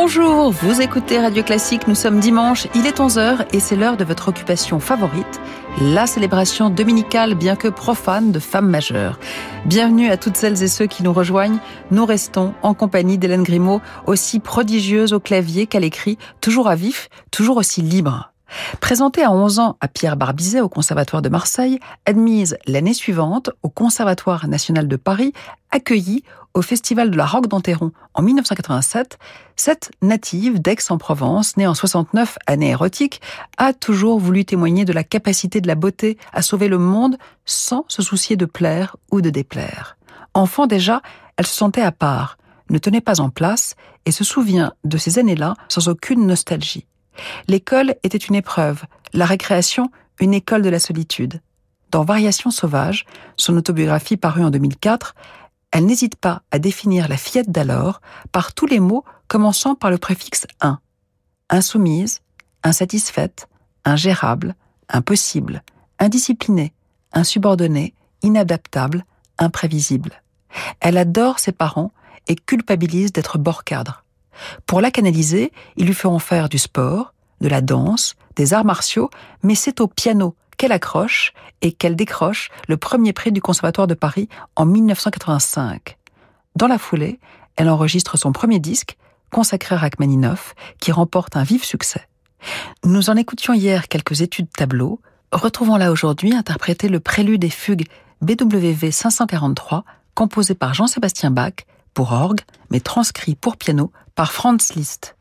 Bonjour, vous écoutez Radio Classique, nous sommes dimanche, il est 11h et c'est l'heure de votre occupation favorite, la célébration dominicale bien que profane de femmes majeures. Bienvenue à toutes celles et ceux qui nous rejoignent, nous restons en compagnie d'Hélène Grimaud, aussi prodigieuse au clavier qu'à l'écrit, toujours à vif, toujours aussi libre. Présentée à 11 ans à Pierre Barbizet au Conservatoire de Marseille, admise l'année suivante au Conservatoire national de Paris, accueillie au Festival de la Roque d'Enterron en 1987, cette native d'Aix-en-Provence, née en 69, année érotique, a toujours voulu témoigner de la capacité de la beauté à sauver le monde sans se soucier de plaire ou de déplaire. Enfant déjà, elle se sentait à part, ne tenait pas en place et se souvient de ces années-là sans aucune nostalgie. L'école était une épreuve, la récréation une école de la solitude. Dans Variations sauvages, son autobiographie parue en 2004, elle n'hésite pas à définir la fillette d'alors par tous les mots commençant par le préfixe un. Insoumise, insatisfaite, ingérable, impossible, indisciplinée, insubordonnée, inadaptable, imprévisible. Elle adore ses parents et culpabilise d'être bord cadre. Pour la canaliser, ils lui feront faire du sport, de la danse, des arts martiaux, mais c'est au piano qu'elle accroche et qu'elle décroche le premier prix du Conservatoire de Paris en 1985. Dans la foulée, elle enregistre son premier disque, consacré à Rachmaninoff, qui remporte un vif succès. Nous en écoutions hier quelques études tableaux, retrouvons-la aujourd'hui interpréter le prélude et fugue BWV 543, composé par Jean-Sébastien Bach, pour orgue, mais transcrit pour piano par Franz Liszt.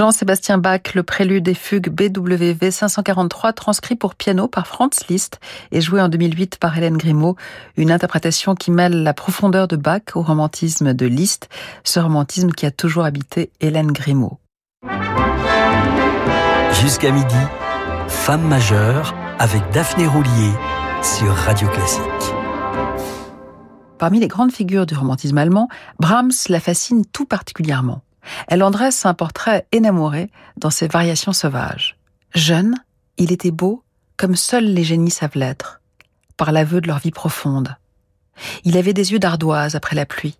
Jean-Sébastien Bach, le prélude des fugues BWV 543, transcrit pour piano par Franz Liszt et joué en 2008 par Hélène Grimaud, une interprétation qui mêle la profondeur de Bach au romantisme de Liszt, ce romantisme qui a toujours habité Hélène Grimaud. Jusqu'à midi, Femme majeure avec Daphné Roulier sur Radio Classique. Parmi les grandes figures du romantisme allemand, Brahms la fascine tout particulièrement. Elle en dresse un portrait énamouré dans ses variations sauvages. Jeune, il était beau comme seuls les génies savent l'être, par l'aveu de leur vie profonde. Il avait des yeux d'ardoise après la pluie,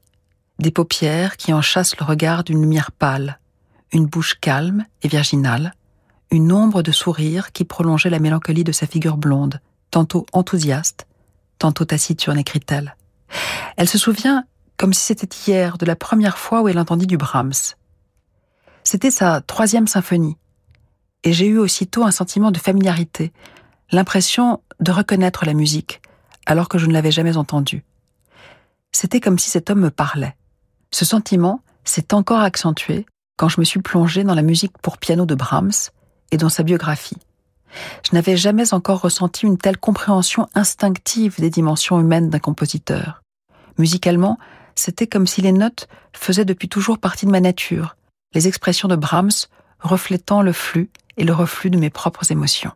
des paupières qui en chassent le regard d'une lumière pâle, une bouche calme et virginale, une ombre de sourire qui prolongeait la mélancolie de sa figure blonde, tantôt enthousiaste, tantôt taciturne, écrit-elle. Elle se souvient comme si c'était hier, de la première fois où elle entendit du Brahms. C'était sa troisième symphonie, et j'ai eu aussitôt un sentiment de familiarité, l'impression de reconnaître la musique, alors que je ne l'avais jamais entendue. C'était comme si cet homme me parlait. Ce sentiment s'est encore accentué quand je me suis plongée dans la musique pour piano de Brahms et dans sa biographie. Je n'avais jamais encore ressenti une telle compréhension instinctive des dimensions humaines d'un compositeur. Musicalement, c'était comme si les notes faisaient depuis toujours partie de ma nature, les expressions de Brahms reflétant le flux et le reflux de mes propres émotions.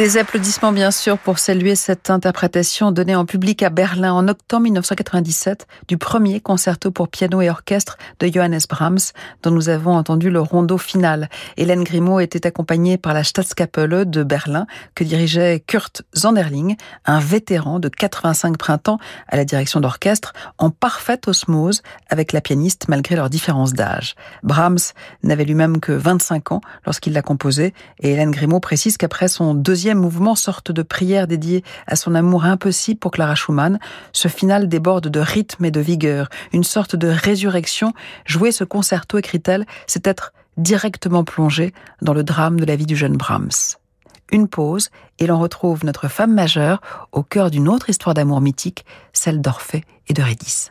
Des applaudissements bien sûr pour saluer cette interprétation donnée en public à Berlin en octobre 1997 du premier concerto pour piano et orchestre de Johannes Brahms dont nous avons entendu le rondo final. Hélène Grimaud était accompagnée par la Staatskapelle de Berlin que dirigeait Kurt Zanderling, un vétéran de 85 printemps à la direction d'orchestre en parfaite osmose avec la pianiste malgré leurs différences d'âge. Brahms n'avait lui-même que 25 ans lorsqu'il l'a composé et Hélène Grimaud précise qu'après son deuxième mouvement, sorte de prière dédiée à son amour impossible pour Clara Schumann, ce final déborde de rythme et de vigueur, une sorte de résurrection. Jouer ce concerto, écrit-elle, c'est être directement plongé dans le drame de la vie du jeune Brahms. Une pause, et l'on retrouve notre femme majeure au cœur d'une autre histoire d'amour mythique, celle d'Orphée et de Rédis.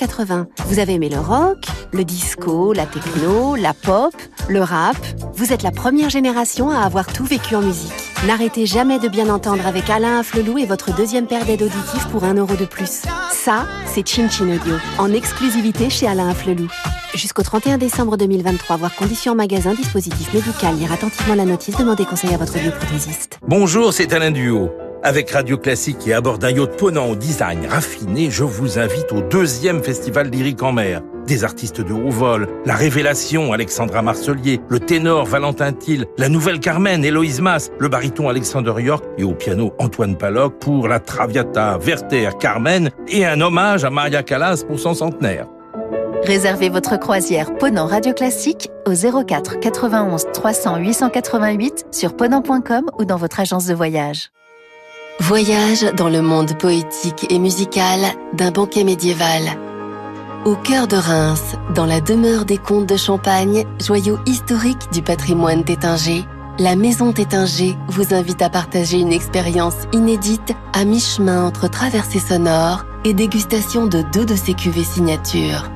1980. Vous avez aimé le rock, le disco, la techno, la pop, le rap. Vous êtes la première génération à avoir tout vécu en musique. N'arrêtez jamais de bien entendre avec Alain Afflelou et votre deuxième paire d'aides auditives pour un euro de plus. Ça, c'est Chin Chin Audio, en exclusivité chez Alain Afflelou. Jusqu'au 31 décembre 2023, voir conditions magasin, dispositif médical, lire attentivement la notice, demandez conseil à votre bioprothésiste. Bonjour, c'est Alain Duo. Avec Radio Classique et à bord d'un yacht ponant au design raffiné, je vous invite au deuxième festival lyrique en mer. Des artistes de haut vol, la révélation Alexandra Marcelier, le ténor Valentin Thiel, la nouvelle Carmen Héloïse Mass, le baryton Alexander York et au piano Antoine Paloc pour la Traviata Werther Carmen et un hommage à Maria Callas pour son centenaire. Réservez votre croisière Ponant Radio Classique au 04 91 300 888 sur ponant.com ou dans votre agence de voyage. Voyage dans le monde poétique et musical d'un banquet médiéval. Au cœur de Reims, dans la demeure des comtes de Champagne, joyau historique du patrimoine tétinger, la maison Tétinger vous invite à partager une expérience inédite à mi-chemin entre traversée sonore et dégustation de deux de ses cuvées signatures.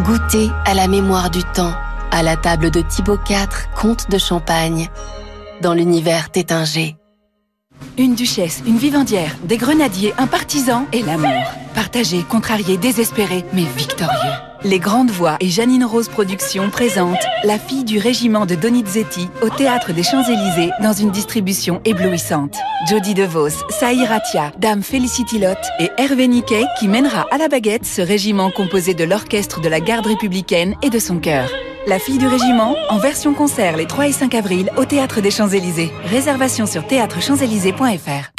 Goûtez à la mémoire du temps, à la table de Thibaut IV, comte de Champagne, dans l'univers Tétinger. Une duchesse, une vivandière, des grenadiers, un partisan et l'amour. Partagé, contrarié, désespéré, mais victorieux. Les Grandes Voix et Janine Rose Productions présentent La fille du régiment de Donizetti au Théâtre des Champs-Élysées dans une distribution éblouissante. Jodie DeVos, Saï Ratia, Dame Felicity Lott et Hervé Niquet qui mènera à la baguette ce régiment composé de l'orchestre de la garde républicaine et de son cœur. La fille du régiment, en version concert les 3 et 5 avril au Théâtre des Champs-Élysées. Réservation sur théâtrechamps-élysées.fr.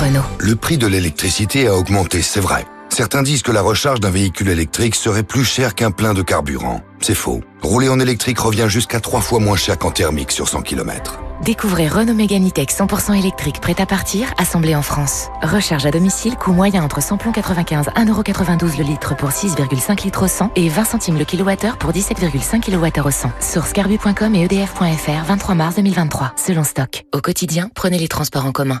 Renault. Le prix de l'électricité a augmenté, c'est vrai. Certains disent que la recharge d'un véhicule électrique serait plus cher qu'un plein de carburant. C'est faux. Rouler en électrique revient jusqu'à 3 fois moins cher qu'en thermique sur 100 km. Découvrez Renault Mégane 100% électrique prêt à partir, assemblé en France. Recharge à domicile, coût moyen entre 100 plombs 95, 1,92€ le litre pour 6,5 litres au 100 et 20 centimes le kilowattheure pour 17,5 kWh au 100. Source carbu.com et edf.fr, 23 mars 2023, selon stock. Au quotidien, prenez les transports en commun.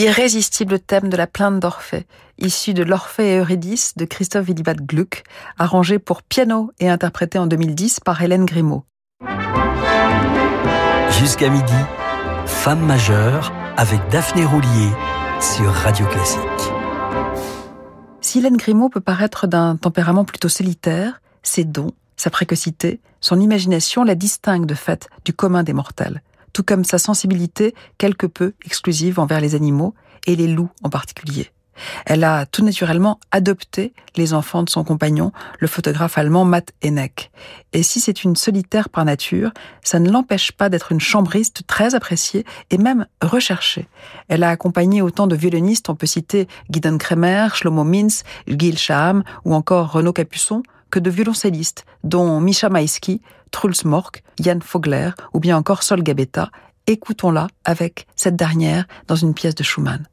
L'irrésistible thème de la plainte d'Orphée, issu de l'Orphée et Eurydice de Christophe Willibald Gluck, arrangé pour piano et interprété en 2010 par Hélène Grimaud. Jusqu'à midi, Femme majeure avec Daphné Roulier sur Radio Classique. Si Hélène Grimaud peut paraître d'un tempérament plutôt solitaire, ses dons, sa précocité, son imagination la distinguent de fait du commun des mortels tout comme sa sensibilité quelque peu exclusive envers les animaux, et les loups en particulier. Elle a tout naturellement adopté les enfants de son compagnon, le photographe allemand Matt Henneck. Et si c'est une solitaire par nature, ça ne l'empêche pas d'être une chambriste très appréciée et même recherchée. Elle a accompagné autant de violonistes, on peut citer Gideon Kremer, Shlomo Mintz, Gil Shaham ou encore Renaud Capuçon, que de violoncellistes, dont Misha Maïski, Truls Mork, Jan Fogler ou bien encore Sol Gabetta. Écoutons-la avec cette dernière dans une pièce de Schumann.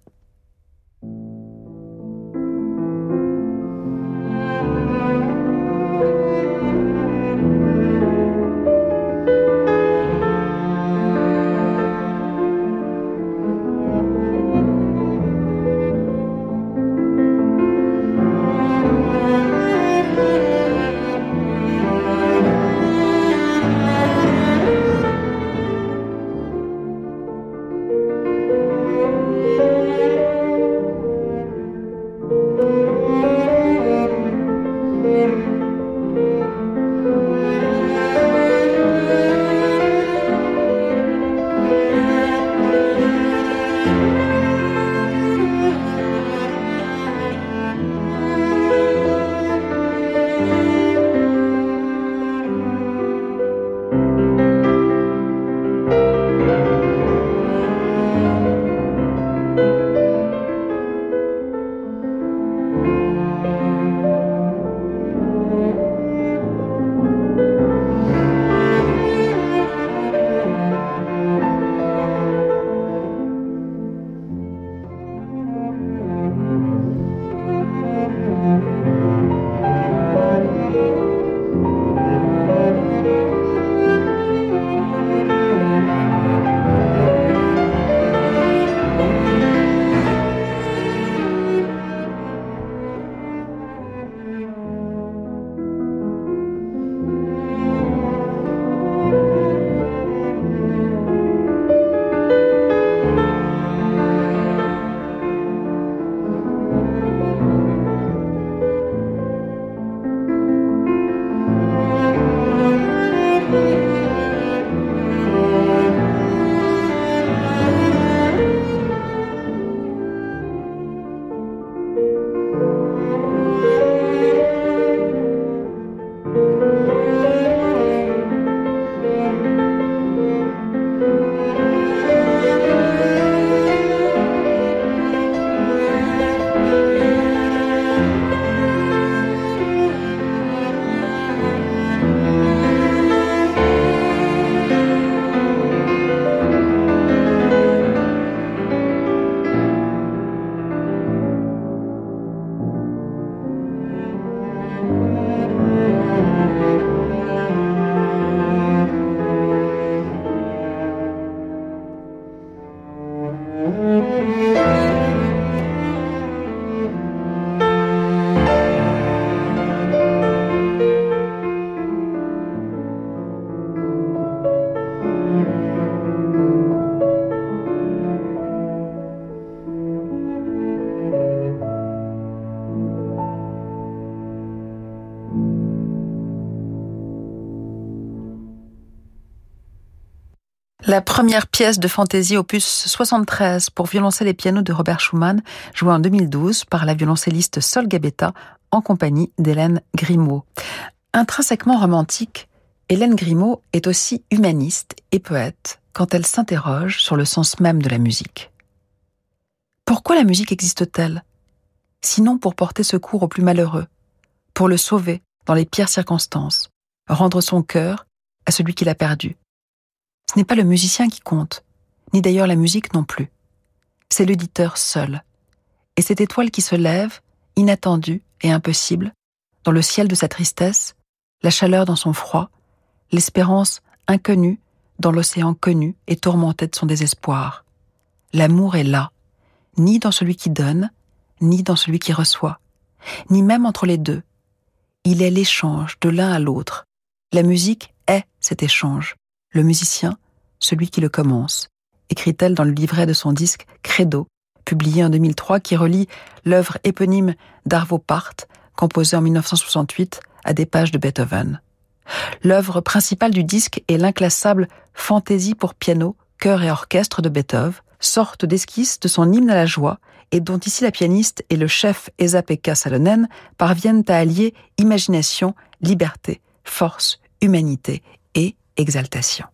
La première pièce de fantaisie opus 73 pour violoncelle et piano de Robert Schumann, jouée en 2012 par la violoncelliste Sol Gabetta en compagnie d'Hélène Grimaud. Intrinsèquement romantique, Hélène Grimaud est aussi humaniste et poète quand elle s'interroge sur le sens même de la musique. Pourquoi la musique existe-t-elle? Sinon pour porter secours aux plus malheureux, pour le sauver dans les pires circonstances, rendre son cœur à celui qui l'a perdu. Ce n'est pas le musicien qui compte, ni d'ailleurs la musique non plus. C'est l'auditeur seul. Et cette étoile qui se lève, inattendue et impossible, dans le ciel de sa tristesse, la chaleur dans son froid, l'espérance inconnue dans l'océan connu et tourmenté de son désespoir. L'amour est là, ni dans celui qui donne, ni dans celui qui reçoit, ni même entre les deux. Il est l'échange de l'un à l'autre. La musique est cet échange. Le musicien, celui qui le commence, écrit-elle dans le livret de son disque Credo, publié en 2003, qui relie l'œuvre éponyme d'Arvo Part, composée en 1968 à des pages de Beethoven. L'œuvre principale du disque est l'inclassable Fantaisie pour piano, chœur et orchestre de Beethoven, sorte d'esquisse de son hymne à la joie et dont ici la pianiste et le chef Esa-Pekka Salonen parviennent à allier imagination, liberté, force, humanité exaltation.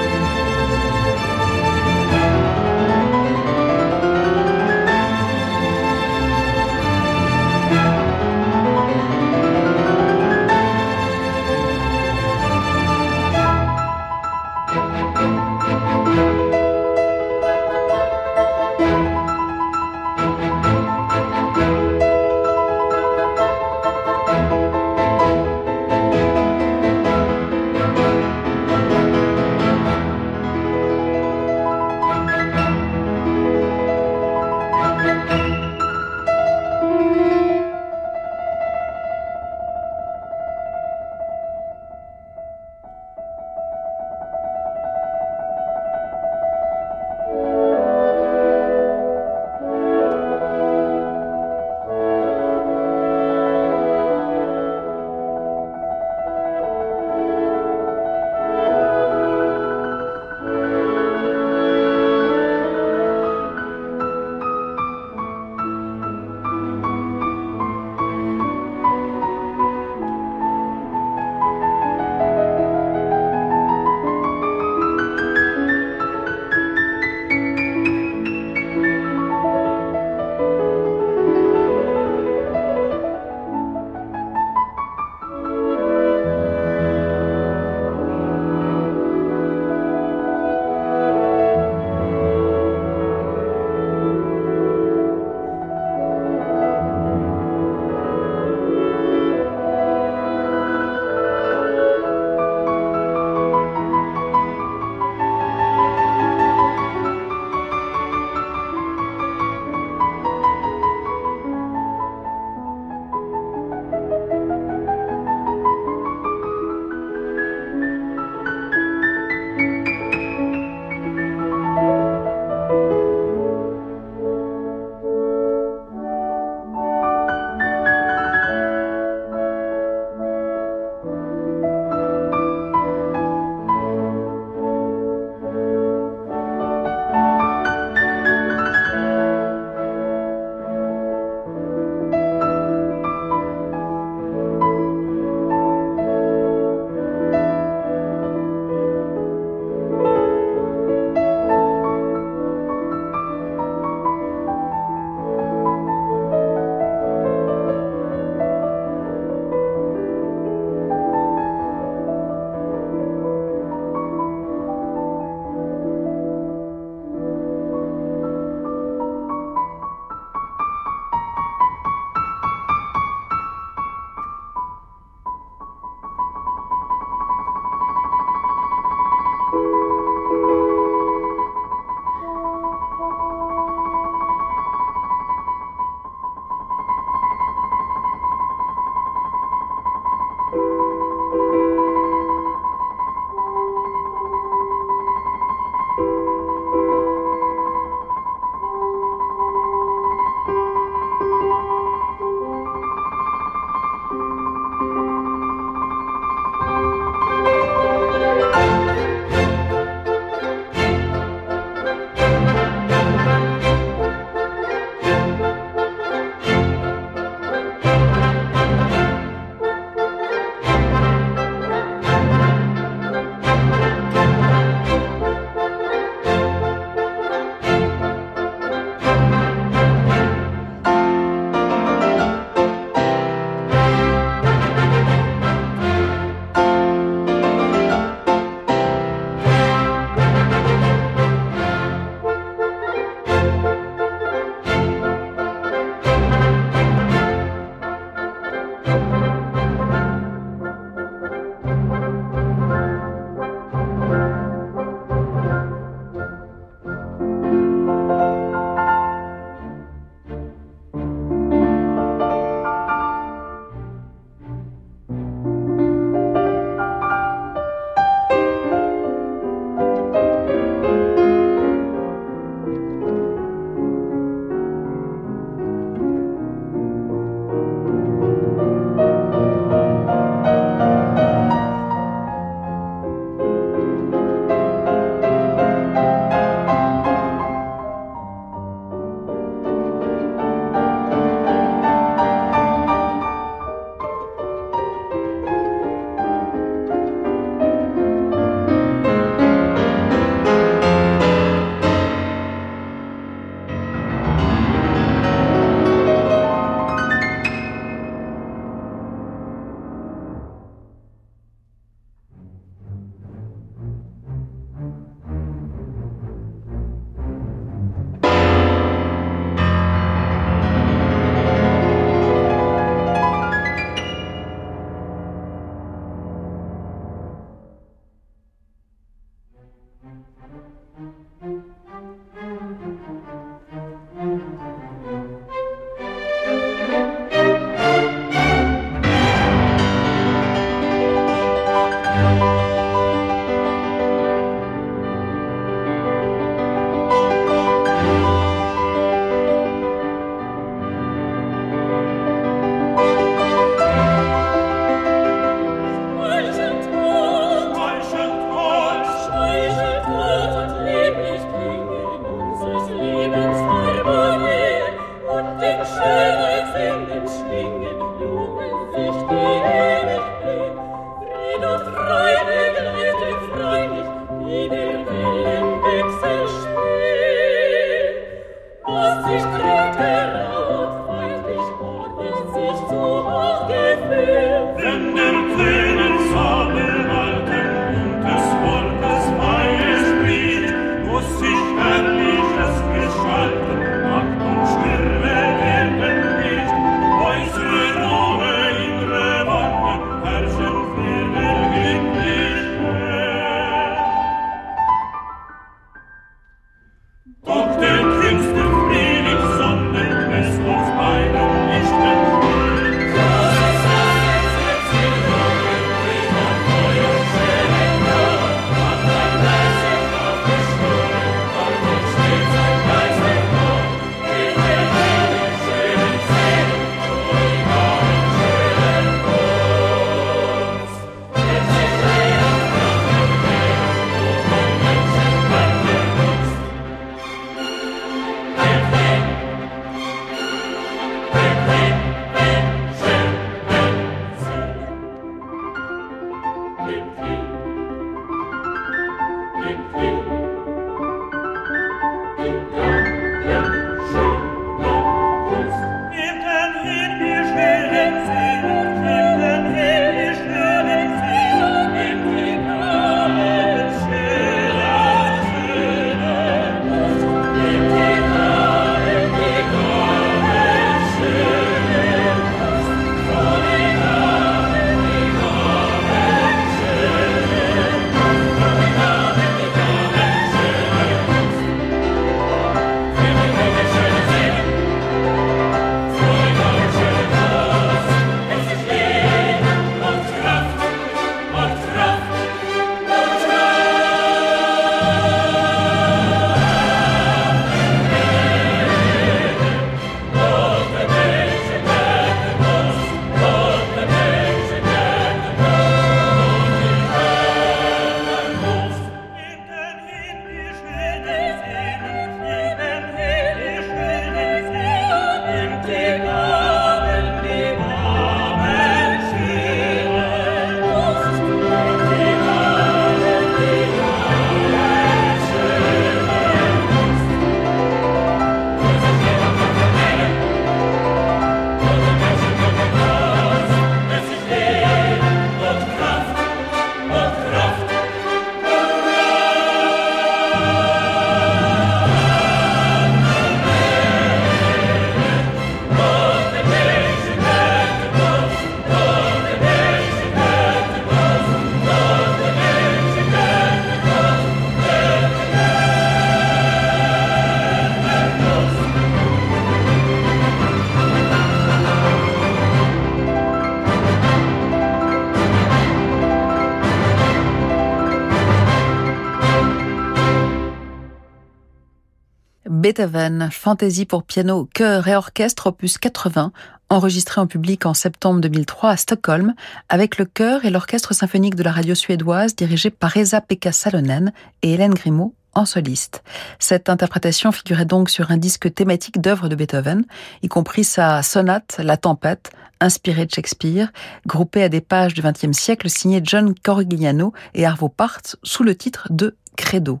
Beethoven, fantaisie pour piano, chœur et orchestre opus 80, enregistré en public en septembre 2003 à Stockholm, avec le chœur et l'orchestre symphonique de la radio suédoise dirigé par Esa-Pekka Salonen et Hélène Grimaud en soliste. Cette interprétation figurait donc sur un disque thématique d'œuvres de Beethoven, y compris sa sonate La Tempête, inspirée de Shakespeare, groupée à des pages du XXe siècle signée John Corigliano et Arvo Part sous le titre de Credo.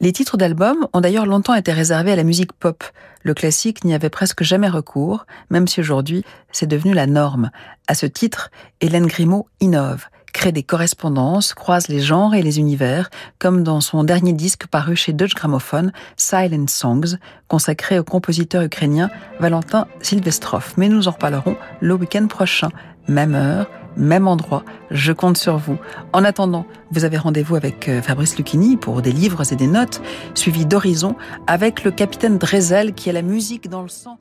Les titres d'albums ont d'ailleurs longtemps été réservés à la musique pop. Le classique n'y avait presque jamais recours, même si aujourd'hui c'est devenu la norme. À ce titre, Hélène Grimaud innove crée des correspondances, croise les genres et les univers, comme dans son dernier disque paru chez Deutsche Grammophon, Silent Songs, consacré au compositeur ukrainien Valentin Silvestrov. Mais nous en reparlerons le week-end prochain. Même heure, même endroit, je compte sur vous. En attendant, vous avez rendez-vous avec euh, Fabrice Lucchini pour des livres et des notes, suivi d'Horizon avec le capitaine Drezel qui a la musique dans le sang.